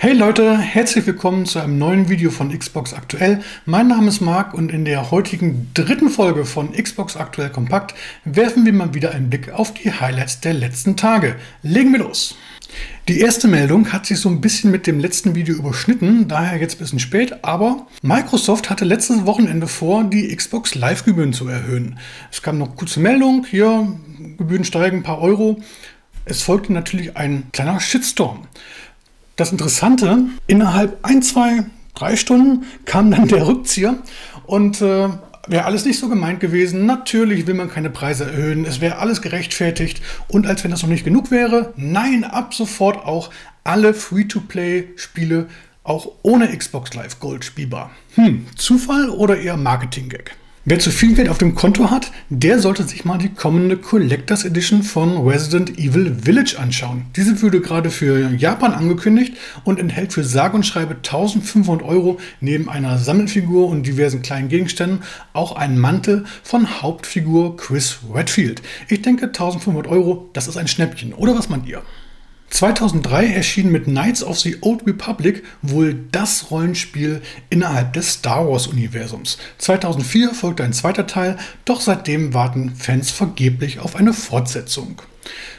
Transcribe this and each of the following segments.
Hey Leute, herzlich willkommen zu einem neuen Video von Xbox Aktuell. Mein Name ist Marc und in der heutigen dritten Folge von Xbox Aktuell Kompakt werfen wir mal wieder einen Blick auf die Highlights der letzten Tage. Legen wir los! Die erste Meldung hat sich so ein bisschen mit dem letzten Video überschnitten, daher jetzt ein bisschen spät, aber Microsoft hatte letztes Wochenende vor, die Xbox Live-Gebühren zu erhöhen. Es kam noch kurze Meldung, hier, Gebühren steigen ein paar Euro. Es folgte natürlich ein kleiner Shitstorm. Das Interessante, innerhalb ein, zwei, drei Stunden kam dann der Rückzieher und äh, wäre alles nicht so gemeint gewesen. Natürlich will man keine Preise erhöhen, es wäre alles gerechtfertigt und als wenn das noch nicht genug wäre, nein, ab sofort auch alle Free-to-Play-Spiele auch ohne Xbox Live Gold spielbar. Hm, Zufall oder eher Marketing-Gag? Wer zu viel Geld auf dem Konto hat, der sollte sich mal die kommende Collectors Edition von Resident Evil Village anschauen. Diese wurde gerade für Japan angekündigt und enthält für sage und schreibe 1500 Euro neben einer Sammelfigur und diversen kleinen Gegenständen auch einen Mantel von Hauptfigur Chris Redfield. Ich denke 1500 Euro, das ist ein Schnäppchen. Oder was meint ihr? 2003 erschien mit Knights of the Old Republic wohl das Rollenspiel innerhalb des Star Wars-Universums. 2004 folgte ein zweiter Teil, doch seitdem warten Fans vergeblich auf eine Fortsetzung.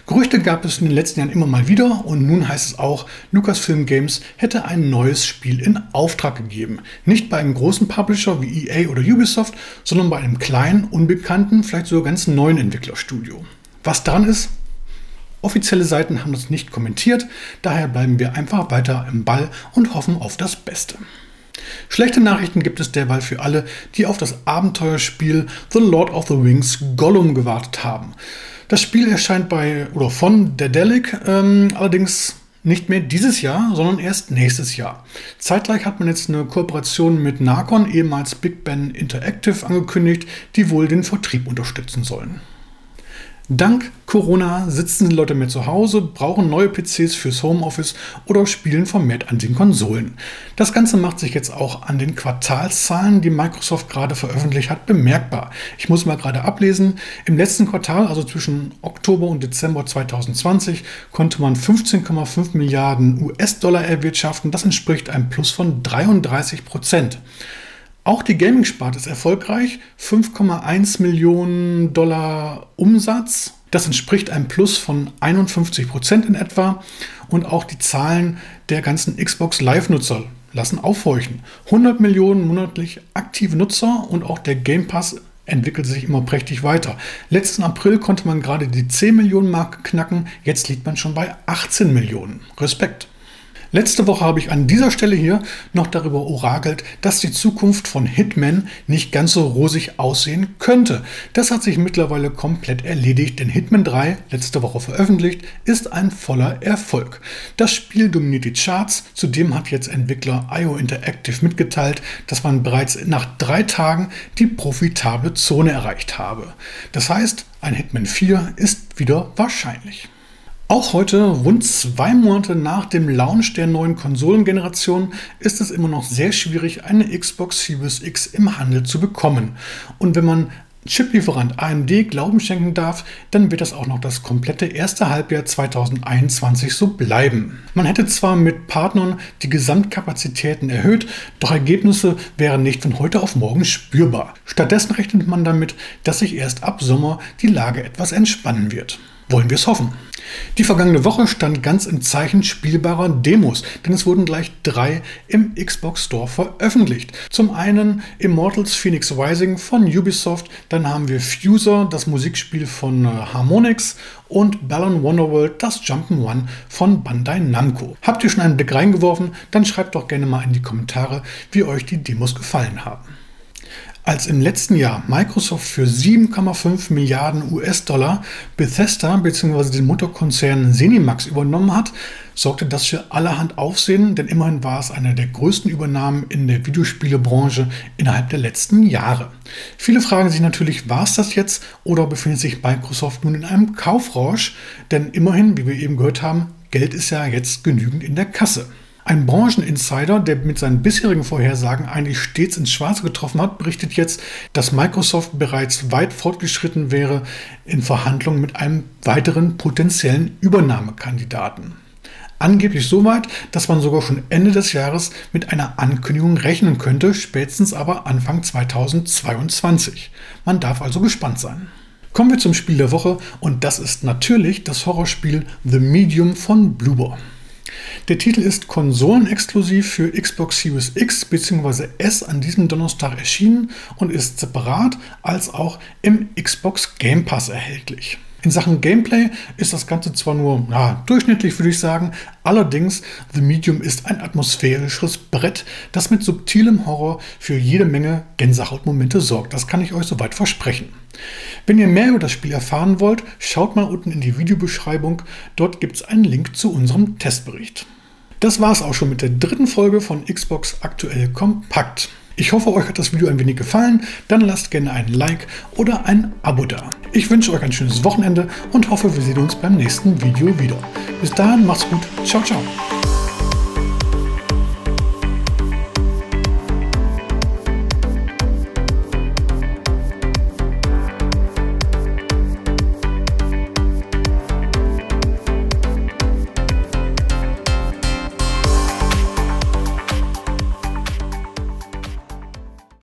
Gerüchte gab es in den letzten Jahren immer mal wieder und nun heißt es auch, Lucasfilm Games hätte ein neues Spiel in Auftrag gegeben. Nicht bei einem großen Publisher wie EA oder Ubisoft, sondern bei einem kleinen, unbekannten, vielleicht sogar ganz neuen Entwicklerstudio. Was dran ist, Offizielle Seiten haben das nicht kommentiert, daher bleiben wir einfach weiter im Ball und hoffen auf das Beste. Schlechte Nachrichten gibt es derweil für alle, die auf das Abenteuerspiel The Lord of the Rings Gollum gewartet haben. Das Spiel erscheint bei oder von Dedelic, ähm, allerdings nicht mehr dieses Jahr, sondern erst nächstes Jahr. Zeitgleich hat man jetzt eine Kooperation mit Narcon, ehemals Big Ben Interactive, angekündigt, die wohl den Vertrieb unterstützen sollen. Dank Corona sitzen die Leute mehr zu Hause, brauchen neue PCs fürs Homeoffice oder spielen vermehrt an den Konsolen. Das Ganze macht sich jetzt auch an den Quartalszahlen, die Microsoft gerade veröffentlicht hat, bemerkbar. Ich muss mal gerade ablesen. Im letzten Quartal, also zwischen Oktober und Dezember 2020, konnte man 15,5 Milliarden US-Dollar erwirtschaften. Das entspricht einem Plus von 33 Prozent. Auch die Gaming-Sparte ist erfolgreich. 5,1 Millionen Dollar Umsatz. Das entspricht einem Plus von 51 Prozent in etwa. Und auch die Zahlen der ganzen Xbox Live-Nutzer lassen aufhorchen. 100 Millionen monatlich aktive Nutzer und auch der Game Pass entwickelt sich immer prächtig weiter. Letzten April konnte man gerade die 10 Millionen Marke knacken. Jetzt liegt man schon bei 18 Millionen. Respekt. Letzte Woche habe ich an dieser Stelle hier noch darüber orakelt, dass die Zukunft von Hitman nicht ganz so rosig aussehen könnte. Das hat sich mittlerweile komplett erledigt, denn Hitman 3, letzte Woche veröffentlicht, ist ein voller Erfolg. Das Spiel dominiert die Charts, zudem hat jetzt Entwickler IO Interactive mitgeteilt, dass man bereits nach drei Tagen die profitable Zone erreicht habe. Das heißt, ein Hitman 4 ist wieder wahrscheinlich. Auch heute, rund zwei Monate nach dem Launch der neuen Konsolengeneration, ist es immer noch sehr schwierig, eine Xbox Series X im Handel zu bekommen. Und wenn man Chiplieferant AMD Glauben schenken darf, dann wird das auch noch das komplette erste Halbjahr 2021 so bleiben. Man hätte zwar mit Partnern die Gesamtkapazitäten erhöht, doch Ergebnisse wären nicht von heute auf morgen spürbar. Stattdessen rechnet man damit, dass sich erst ab Sommer die Lage etwas entspannen wird. Wollen wir es hoffen. Die vergangene Woche stand ganz im Zeichen spielbarer Demos, denn es wurden gleich drei im Xbox Store veröffentlicht. Zum einen Immortals Phoenix Rising von Ubisoft, dann haben wir Fuser, das Musikspiel von äh, Harmonix und Balan Wonderworld, das Jump'n'One von Bandai Namco. Habt ihr schon einen Blick reingeworfen? Dann schreibt doch gerne mal in die Kommentare, wie euch die Demos gefallen haben. Als im letzten Jahr Microsoft für 7,5 Milliarden US-Dollar Bethesda bzw. den Mutterkonzern Zenimax übernommen hat, sorgte das für allerhand Aufsehen, denn immerhin war es eine der größten Übernahmen in der Videospielebranche innerhalb der letzten Jahre. Viele fragen sich natürlich, war es das jetzt oder befindet sich Microsoft nun in einem Kaufrausch? Denn immerhin, wie wir eben gehört haben, Geld ist ja jetzt genügend in der Kasse. Ein Brancheninsider, der mit seinen bisherigen Vorhersagen eigentlich stets ins Schwarze getroffen hat, berichtet jetzt, dass Microsoft bereits weit fortgeschritten wäre in Verhandlungen mit einem weiteren potenziellen Übernahmekandidaten. Angeblich so weit, dass man sogar schon Ende des Jahres mit einer Ankündigung rechnen könnte, spätestens aber Anfang 2022. Man darf also gespannt sein. Kommen wir zum Spiel der Woche und das ist natürlich das Horrorspiel The Medium von Bloober. Der Titel ist konsolenexklusiv für Xbox Series X bzw. S an diesem Donnerstag erschienen und ist separat als auch im Xbox Game Pass erhältlich. In Sachen Gameplay ist das Ganze zwar nur ja, durchschnittlich, würde ich sagen, allerdings The Medium ist ein atmosphärisches Brett, das mit subtilem Horror für jede Menge Gänsehautmomente sorgt. Das kann ich euch soweit versprechen. Wenn ihr mehr über das Spiel erfahren wollt, schaut mal unten in die Videobeschreibung. Dort gibt es einen Link zu unserem Testbericht. Das war es auch schon mit der dritten Folge von Xbox Aktuell Kompakt. Ich hoffe, euch hat das Video ein wenig gefallen. Dann lasst gerne ein Like oder ein Abo da. Ich wünsche euch ein schönes Wochenende und hoffe, wir sehen uns beim nächsten Video wieder. Bis dahin, macht's gut. Ciao, ciao.